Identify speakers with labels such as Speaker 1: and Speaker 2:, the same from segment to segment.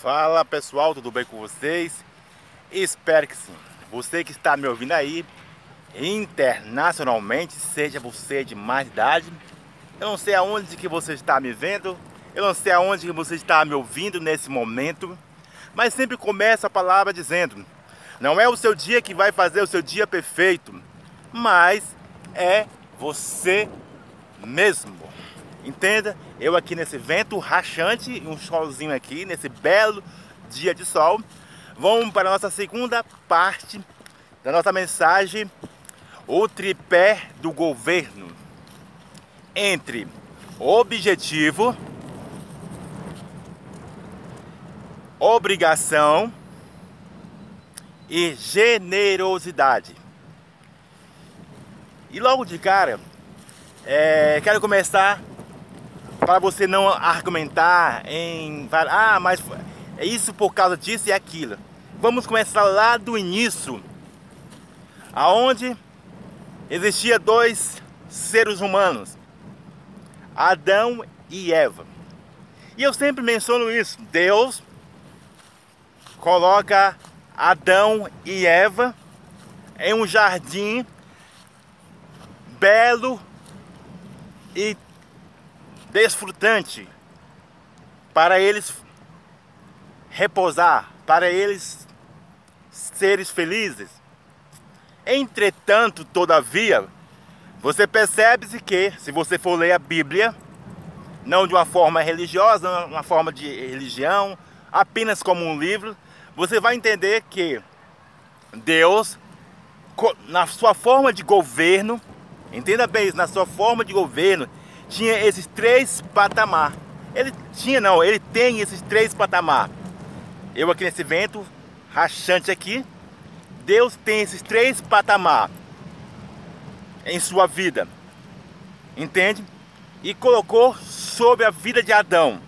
Speaker 1: Fala pessoal, tudo bem com vocês? Espero que sim. Você que está me ouvindo aí internacionalmente, seja você de mais idade, eu não sei aonde que você está me vendo, eu não sei aonde que você está me ouvindo nesse momento, mas sempre começa a palavra dizendo: não é o seu dia que vai fazer o seu dia perfeito, mas é você mesmo. Entenda? Eu aqui nesse vento rachante, um solzinho aqui, nesse belo dia de sol. Vamos para a nossa segunda parte da nossa mensagem, o tripé do governo. Entre objetivo, obrigação e generosidade. E logo de cara, é, quero começar para você não argumentar em ah, mas é isso por causa disso e aquilo. Vamos começar lá do início, aonde existia dois seres humanos, Adão e Eva. E eu sempre menciono isso. Deus coloca Adão e Eva em um jardim belo e desfrutante para eles repousar, para eles seres felizes. Entretanto, todavia, você percebe-se que, se você for ler a Bíblia, não de uma forma religiosa, uma forma de religião, apenas como um livro, você vai entender que Deus, na sua forma de governo, entenda bem isso, na sua forma de governo, tinha esses três patamar. Ele tinha não, ele tem esses três patamar. Eu aqui nesse vento rachante aqui, Deus tem esses três patamar em sua vida. Entende? E colocou sobre a vida de Adão.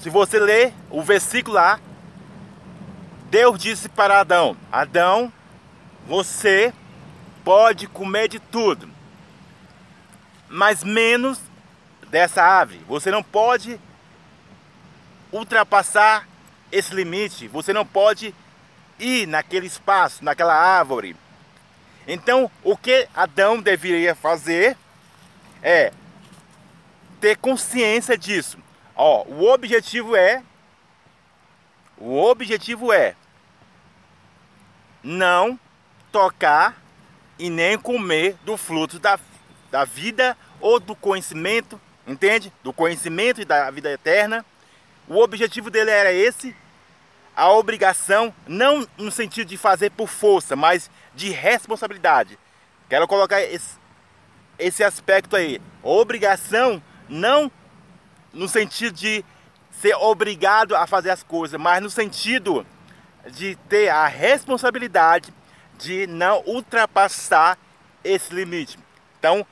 Speaker 1: Se você ler o versículo lá, Deus disse para Adão: Adão, você pode comer de tudo, mas menos dessa árvore. Você não pode ultrapassar esse limite. Você não pode ir naquele espaço, naquela árvore. Então, o que Adão deveria fazer é ter consciência disso. Ó, o objetivo é o objetivo é não tocar e nem comer do fruto da, da vida ou do conhecimento, entende? Do conhecimento e da vida eterna. O objetivo dele era esse, a obrigação, não no sentido de fazer por força, mas de responsabilidade. Quero colocar esse, esse aspecto aí. Obrigação não no sentido de ser obrigado a fazer as coisas, mas no sentido de ter a responsabilidade de não ultrapassar esse limite. Então,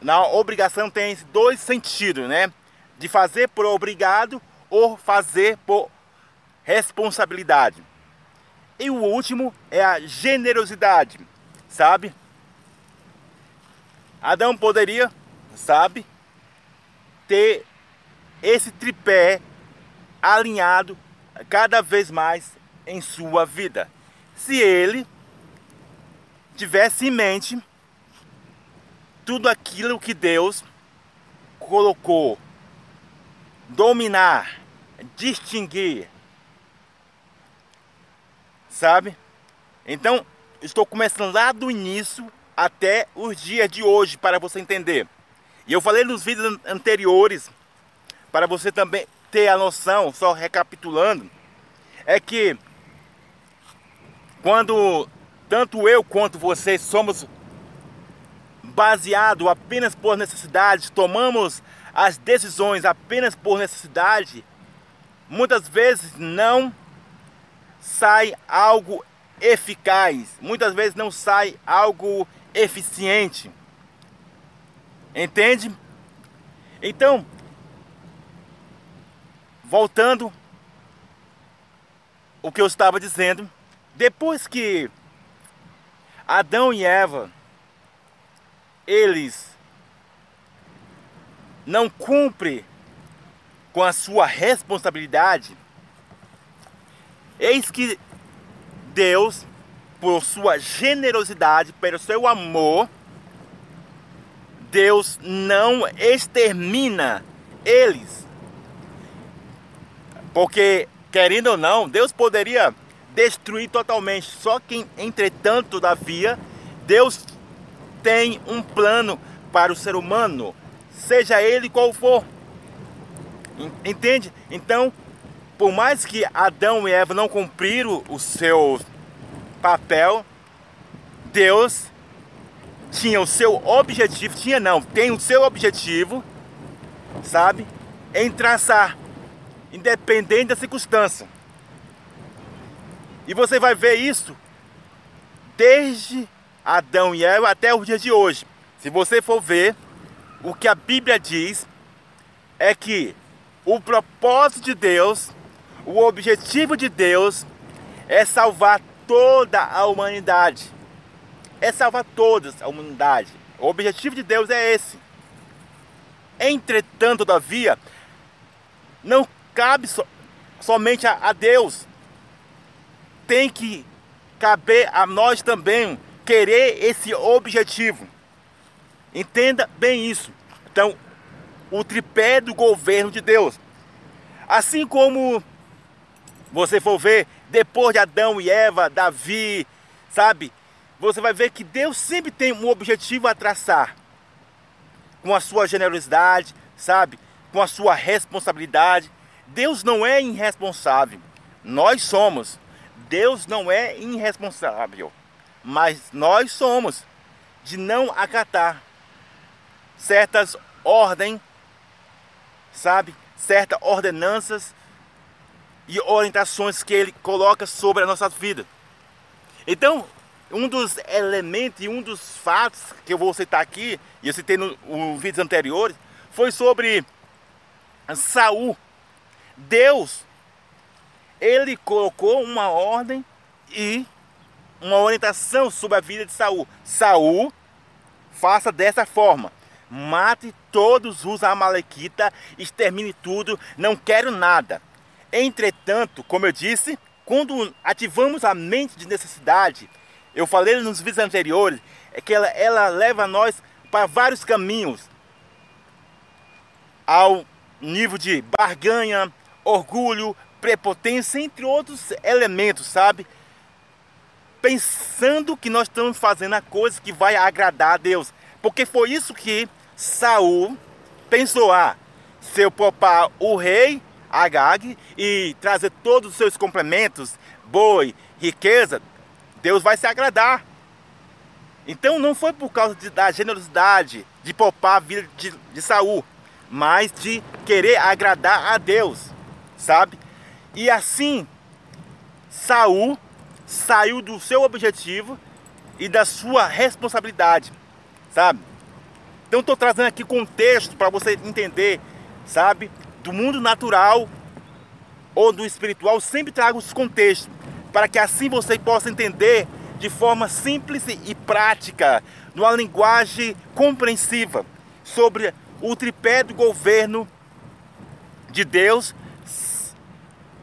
Speaker 1: na obrigação tem dois sentidos, né? De fazer por obrigado ou fazer por responsabilidade. E o último é a generosidade, sabe? Adão poderia, sabe, ter esse tripé alinhado cada vez mais em sua vida. Se ele tivesse em mente tudo aquilo que Deus colocou, dominar, distinguir, sabe? Então, estou começando lá do início até os dias de hoje para você entender. E eu falei nos vídeos anteriores para você também ter a noção, só recapitulando, é que quando tanto eu quanto você somos baseado apenas por necessidade, tomamos as decisões apenas por necessidade, muitas vezes não sai algo eficaz, muitas vezes não sai algo eficiente. Entende? Então, voltando o que eu estava dizendo, depois que Adão e Eva eles não cumprem com a sua responsabilidade, eis que Deus, por sua generosidade, pelo seu amor, Deus não extermina eles. Porque, querendo ou não, Deus poderia destruir totalmente. Só que, entretanto, todavia, Deus tem um plano para o ser humano, seja ele qual for. Entende? Então, por mais que Adão e Eva não cumpriram o seu papel, Deus tinha o seu objetivo, tinha não, tem o seu objetivo, sabe? Em traçar, independente da circunstância. E você vai ver isso desde Adão e Eva até os dias de hoje. Se você for ver, o que a Bíblia diz é que o propósito de Deus, o objetivo de Deus é salvar toda a humanidade. É salvar toda a humanidade. O objetivo de Deus é esse. Entretanto, todavia, não cabe so, somente a, a Deus. Tem que caber a nós também querer esse objetivo. Entenda bem isso. Então, o tripé do governo de Deus. Assim como você for ver depois de Adão e Eva, Davi, sabe? Você vai ver que Deus sempre tem um objetivo a traçar. Com a sua generosidade, sabe? Com a sua responsabilidade. Deus não é irresponsável. Nós somos. Deus não é irresponsável. Mas nós somos de não acatar certas ordens, sabe? Certas ordenanças e orientações que ele coloca sobre a nossa vida. Então, um dos elementos e um dos fatos que eu vou citar aqui, e eu citei nos no vídeos anteriores, foi sobre Saul. Deus, ele colocou uma ordem e uma orientação sobre a vida de Saul. Saul, faça dessa forma. Mate todos os amalequitas, extermine tudo, não quero nada. Entretanto, como eu disse, quando ativamos a mente de necessidade, eu falei nos vídeos anteriores, é que ela, ela leva nós para vários caminhos. Ao nível de barganha, orgulho, prepotência, entre outros elementos, sabe? Pensando que nós estamos fazendo a coisa que vai agradar a Deus. Porque foi isso que Saul pensou: ah, se eu poupar o rei Agag e trazer todos os seus complementos, boi, riqueza, Deus vai se agradar. Então não foi por causa de, da generosidade de poupar a vida de, de Saul, mas de querer agradar a Deus, sabe? E assim Saul saiu do seu objetivo e da sua responsabilidade, sabe? Então estou trazendo aqui contexto para você entender, sabe? Do mundo natural ou do espiritual, sempre trago os contextos, para que assim você possa entender de forma simples e prática, numa linguagem compreensiva, sobre o tripé do governo de Deus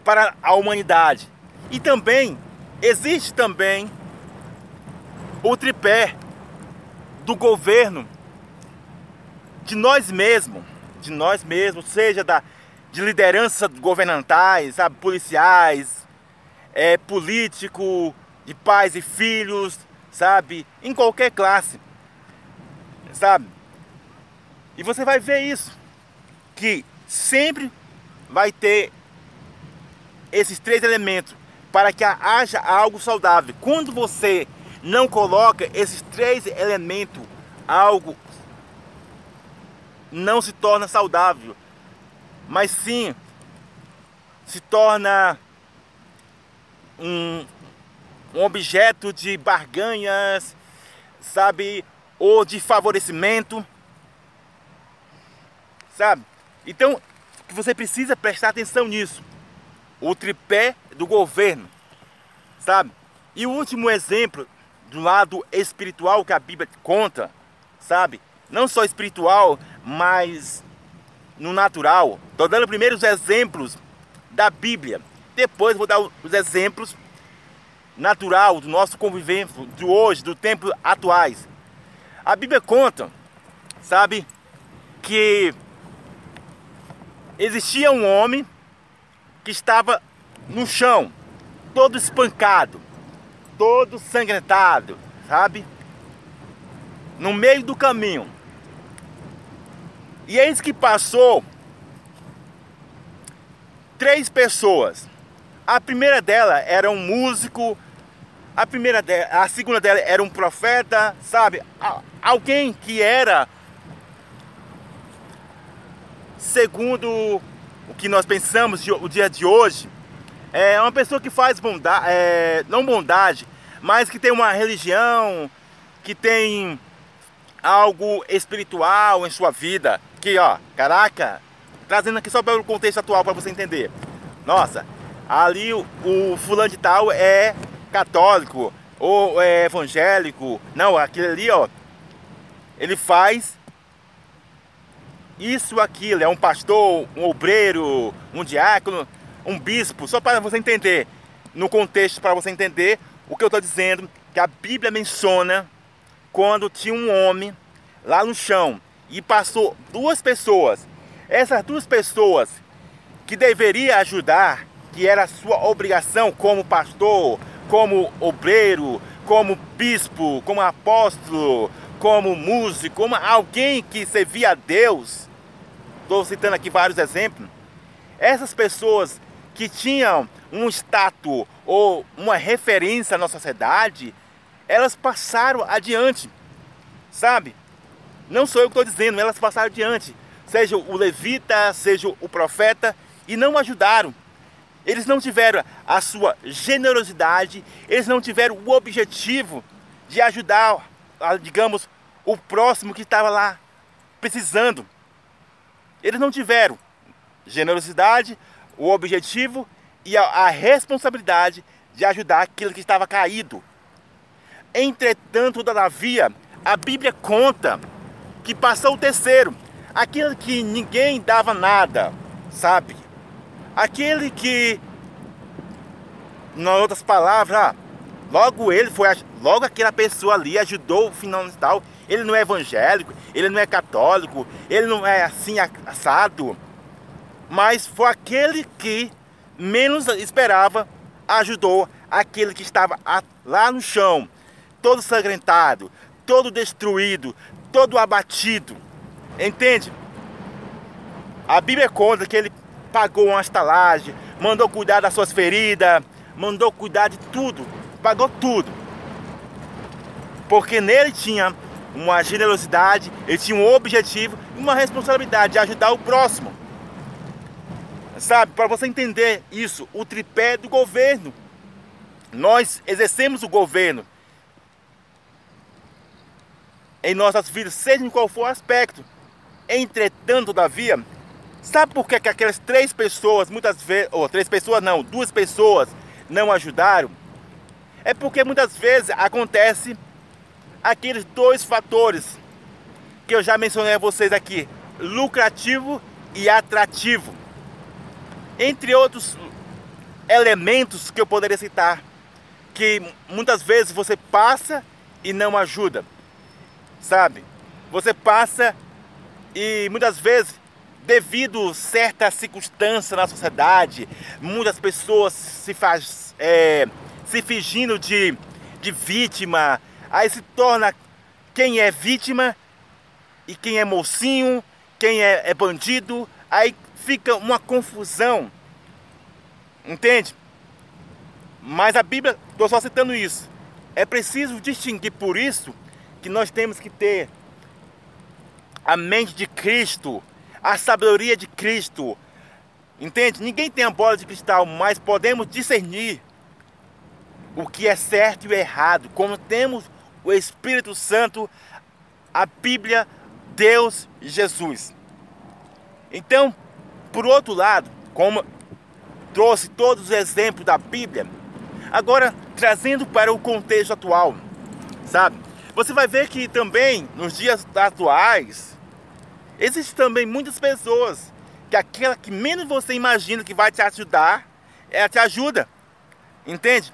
Speaker 1: para a humanidade. E também existe também o tripé do governo de nós mesmos, de nós mesmos, seja da, de liderança governamentais, sabe, policiais, é, político, de pais e filhos, sabe, em qualquer classe, sabe. E você vai ver isso, que sempre vai ter esses três elementos para que haja algo saudável. Quando você não coloca esses três elementos, algo não se torna saudável, mas sim se torna um, um objeto de barganhas, sabe, ou de favorecimento, sabe? Então, você precisa prestar atenção nisso. O tripé do governo, sabe? E o último exemplo do lado espiritual que a Bíblia conta, sabe? Não só espiritual, mas no natural. Estou dando primeiro os exemplos da Bíblia. Depois vou dar os exemplos natural do nosso convivência de hoje, do tempo atuais. A Bíblia conta, sabe, que existia um homem que estava no chão, todo espancado, todo sangrentado, sabe? No meio do caminho. E eis que passou três pessoas. A primeira dela era um músico, a primeira dela, a segunda dela era um profeta, sabe? Alguém que era segundo o que nós pensamos o dia de hoje, é uma pessoa que faz bondade, é, não bondade, mas que tem uma religião, que tem algo espiritual em sua vida. Que ó, caraca, trazendo aqui só pelo contexto atual para você entender. Nossa, ali o, o, fulano de tal é católico ou é evangélico. Não, aquele ali, ó, ele faz isso, aquilo, é um pastor, um obreiro, um diácono, um bispo, só para você entender, no contexto, para você entender o que eu estou dizendo, que a Bíblia menciona quando tinha um homem lá no chão e passou duas pessoas. Essas duas pessoas que deveria ajudar, que era sua obrigação como pastor, como obreiro, como bispo, como apóstolo, como músico, como alguém que servia a Deus. Estou citando aqui vários exemplos. Essas pessoas que tinham um status ou uma referência na sociedade, elas passaram adiante, sabe? Não sou eu que estou dizendo, elas passaram adiante. Seja o levita, seja o profeta, e não ajudaram. Eles não tiveram a sua generosidade, eles não tiveram o objetivo de ajudar, digamos, o próximo que estava lá precisando. Eles não tiveram generosidade, o objetivo e a, a responsabilidade de ajudar aquele que estava caído. Entretanto, todavia, a Bíblia conta que passou o terceiro, aquele que ninguém dava nada, sabe? Aquele que, em outras palavras, logo ele foi, logo aquela pessoa ali ajudou o final tal. Ele não é evangélico, ele não é católico, ele não é assim assado mas foi aquele que menos esperava ajudou aquele que estava lá no chão, todo sangrentado, todo destruído, todo abatido. Entende? A Bíblia conta que ele pagou uma estalagem, mandou cuidar das suas feridas, mandou cuidar de tudo, pagou tudo. Porque nele tinha uma generosidade, ele tinha um objetivo e uma responsabilidade de ajudar o próximo. Sabe, para você entender isso, o tripé do governo. Nós exercemos o governo em nossas vidas, seja em qual for o aspecto. Entretanto, todavia, sabe por que, que aquelas três pessoas, muitas vezes, ou três pessoas não, duas pessoas não ajudaram? É porque muitas vezes acontece aqueles dois fatores que eu já mencionei a vocês aqui, lucrativo e atrativo entre outros elementos que eu poderia citar, que muitas vezes você passa e não ajuda, sabe? Você passa e muitas vezes, devido a certa circunstância na sociedade, muitas pessoas se faz, é, se fingindo de, de vítima, aí se torna quem é vítima e quem é mocinho, quem é, é bandido, aí fica uma confusão. Entende? Mas a Bíblia, estou só citando isso. É preciso distinguir por isso que nós temos que ter a mente de Cristo, a sabedoria de Cristo. Entende? Ninguém tem a bola de cristal, mas podemos discernir o que é certo e errado. Como temos o Espírito Santo, a Bíblia, Deus Jesus. Então, por outro lado, como trouxe todos os exemplos da Bíblia, agora trazendo para o contexto atual, sabe? Você vai ver que também nos dias atuais Existem também muitas pessoas que aquela que menos você imagina que vai te ajudar, ela te ajuda. Entende?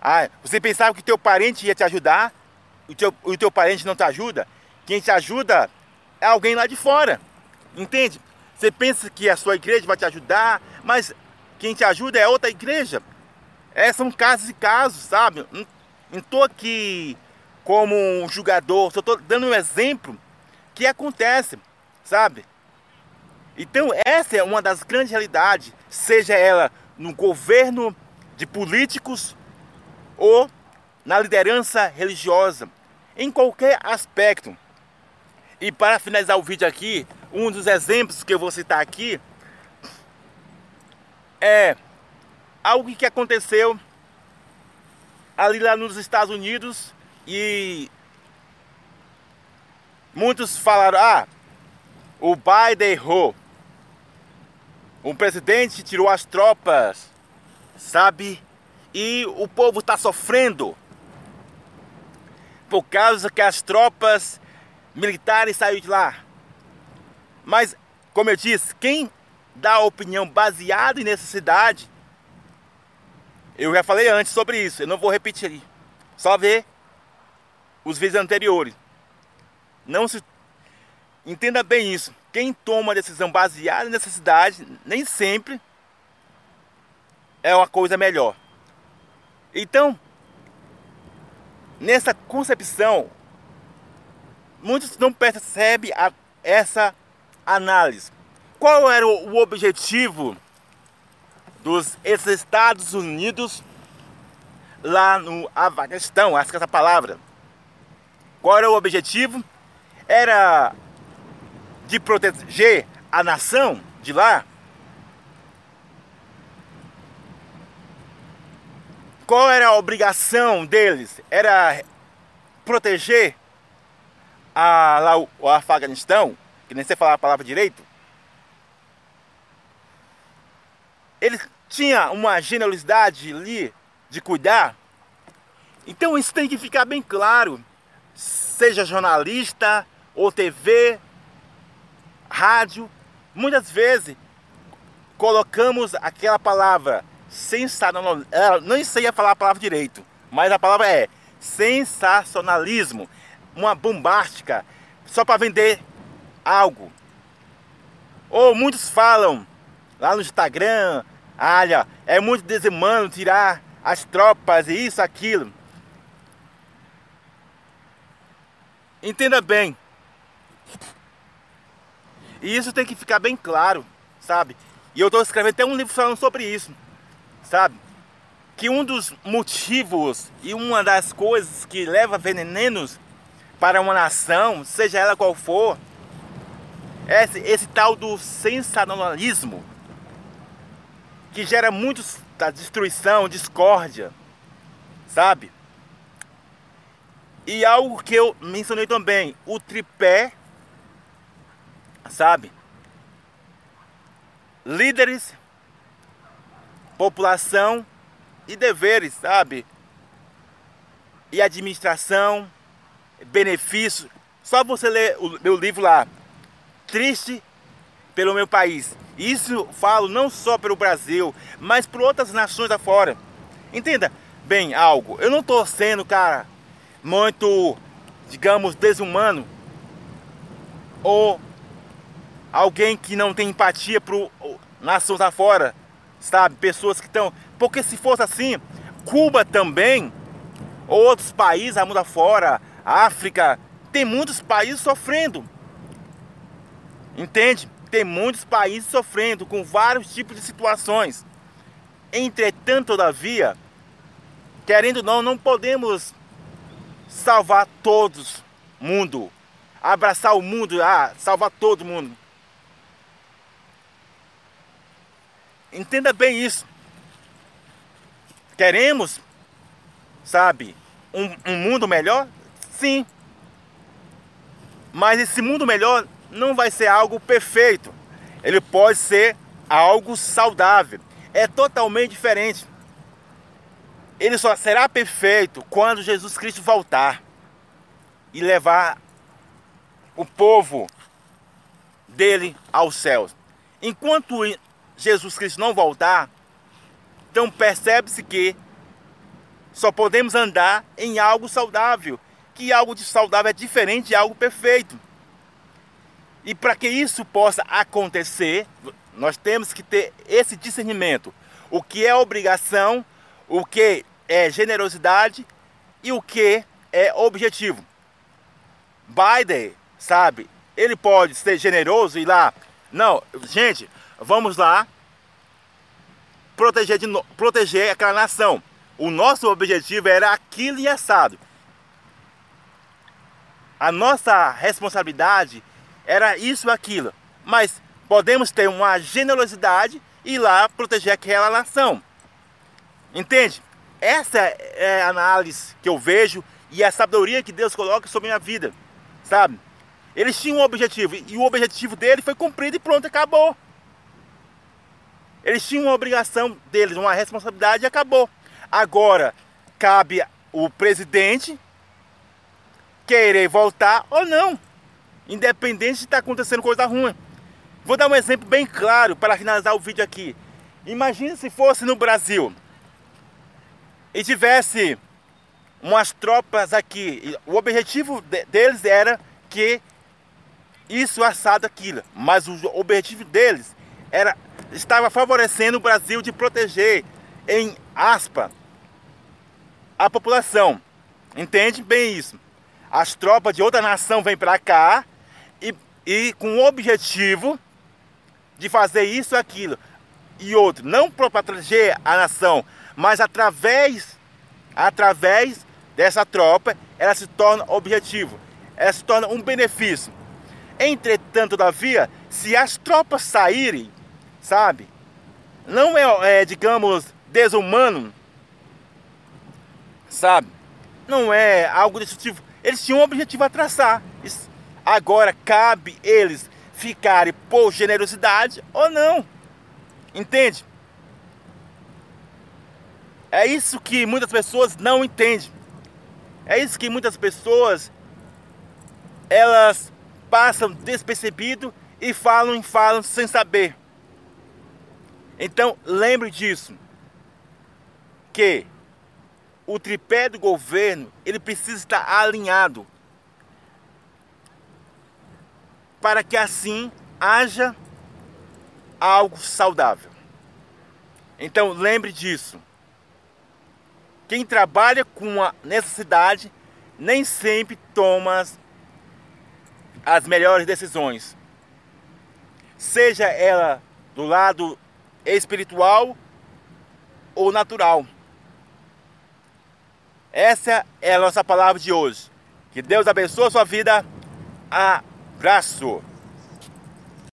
Speaker 1: Ah, você pensava que teu parente ia te ajudar, o teu, o teu parente não te ajuda. Quem te ajuda é alguém lá de fora. Entende? Você pensa que a sua igreja vai te ajudar, mas quem te ajuda é outra igreja. É, são casos e casos, sabe? Não estou aqui como um julgador, só estou dando um exemplo que acontece, sabe? Então essa é uma das grandes realidades, seja ela no governo de políticos ou na liderança religiosa, em qualquer aspecto. E para finalizar o vídeo aqui, um dos exemplos que eu vou citar aqui é algo que aconteceu ali lá nos Estados Unidos e muitos falaram, ah, o Biden errou. O presidente tirou as tropas, sabe? E o povo está sofrendo por causa que as tropas militares saíram de lá. Mas, como eu disse, quem dá a opinião baseada em necessidade, eu já falei antes sobre isso, eu não vou repetir. Só ver os vídeos anteriores. Não se entenda bem isso. Quem toma decisão baseada em necessidade, nem sempre é uma coisa melhor. Então, nessa concepção, muitos não percebem a, essa análise. Qual era o, objetivo dos Estados Unidos lá no Afeganistão? Acho que essa palavra. Qual era o objetivo? Era de proteger a nação de lá? Qual era a obrigação deles? Era proteger a, lá, o, o Afeganistão, que nem sei falar a palavra direito. Ele tinha uma generosidade ali de cuidar. Então isso tem que ficar bem claro. Seja jornalista ou TV, rádio, muitas vezes colocamos aquela palavra sensacionalismo. Não sei a falar a palavra direito, mas a palavra é sensacionalismo, uma bombástica, só para vender algo. Ou muitos falam lá no Instagram, olha, é muito desumano tirar as tropas e isso, aquilo. Entenda bem. E isso tem que ficar bem claro, sabe? E eu estou escrevendo até um livro falando sobre isso sabe? Que um dos motivos e uma das coisas que leva venenos para uma nação, seja ela qual for, é esse, esse tal do sensacionalismo que gera muito da destruição, discórdia, sabe? E algo que eu mencionei também, o tripé, sabe? Líderes população e deveres, sabe? E administração, benefícios. Só você ler o meu livro lá, Triste pelo meu país. Isso falo não só pelo Brasil, mas por outras nações afora. Entenda bem algo. Eu não estou sendo, cara, muito, digamos, desumano ou alguém que não tem empatia por nações afora sabe? Pessoas que estão. Porque se fosse assim, Cuba também, outros países, a mundo afora, África, tem muitos países sofrendo. Entende? Tem muitos países sofrendo com vários tipos de situações. Entretanto, todavia, querendo ou não, não podemos salvar todos mundo. Abraçar o mundo, ah, salvar todo mundo. Entenda bem isso. Queremos, sabe, um, um mundo melhor? Sim. Mas esse mundo melhor não vai ser algo perfeito. Ele pode ser algo saudável. É totalmente diferente. Ele só será perfeito quando Jesus Cristo voltar e levar o povo dele aos céus. Enquanto Jesus Cristo não voltar, então percebe-se que só podemos andar em algo saudável, que algo de saudável é diferente de algo perfeito. E para que isso possa acontecer, nós temos que ter esse discernimento. O que é obrigação, o que é generosidade e o que é objetivo. Biden, sabe, ele pode ser generoso e lá, não, gente, vamos lá proteger, de, proteger aquela nação. O nosso objetivo era aquilo e assado. A nossa responsabilidade era isso e aquilo. Mas podemos ter uma generosidade e ir lá proteger aquela nação. Entende? Essa é a análise que eu vejo e a sabedoria que Deus coloca sobre a minha vida. Sabe? Eles tinham um objetivo e o objetivo dele foi cumprido e pronto, acabou. Eles tinham uma obrigação deles, uma responsabilidade e acabou. Agora, cabe o presidente querer voltar ou não, independente de estar tá acontecendo coisa ruim. Vou dar um exemplo bem claro para finalizar o vídeo aqui. Imagine se fosse no Brasil e tivesse umas tropas aqui. O objetivo deles era que isso assado aquilo, mas o objetivo deles era estava favorecendo o Brasil de proteger em aspa a população. Entende bem isso? As tropas de outra nação vêm para cá e, e com o objetivo de fazer isso aquilo. E outro, não para proteger a nação, mas através, através dessa tropa, ela se torna objetivo, ela se torna um benefício. Entretanto, todavia, se as tropas saírem, sabe, não é, é digamos, desumano, sabe, não é algo destrutivo. Eles tinham um objetivo a traçar. Agora cabe eles ficarem por generosidade ou não. Entende? É isso que muitas pessoas não entendem. É isso que muitas pessoas elas passam despercebido e falam e falam sem saber. Então lembre disso. Que o tripé do governo ele precisa estar alinhado para que assim haja algo saudável. Então lembre disso. Quem trabalha com a necessidade nem sempre toma as melhores decisões. Seja ela do lado espiritual ou natural. Essa é a nossa palavra de hoje. Que Deus abençoe a sua vida. Abraço.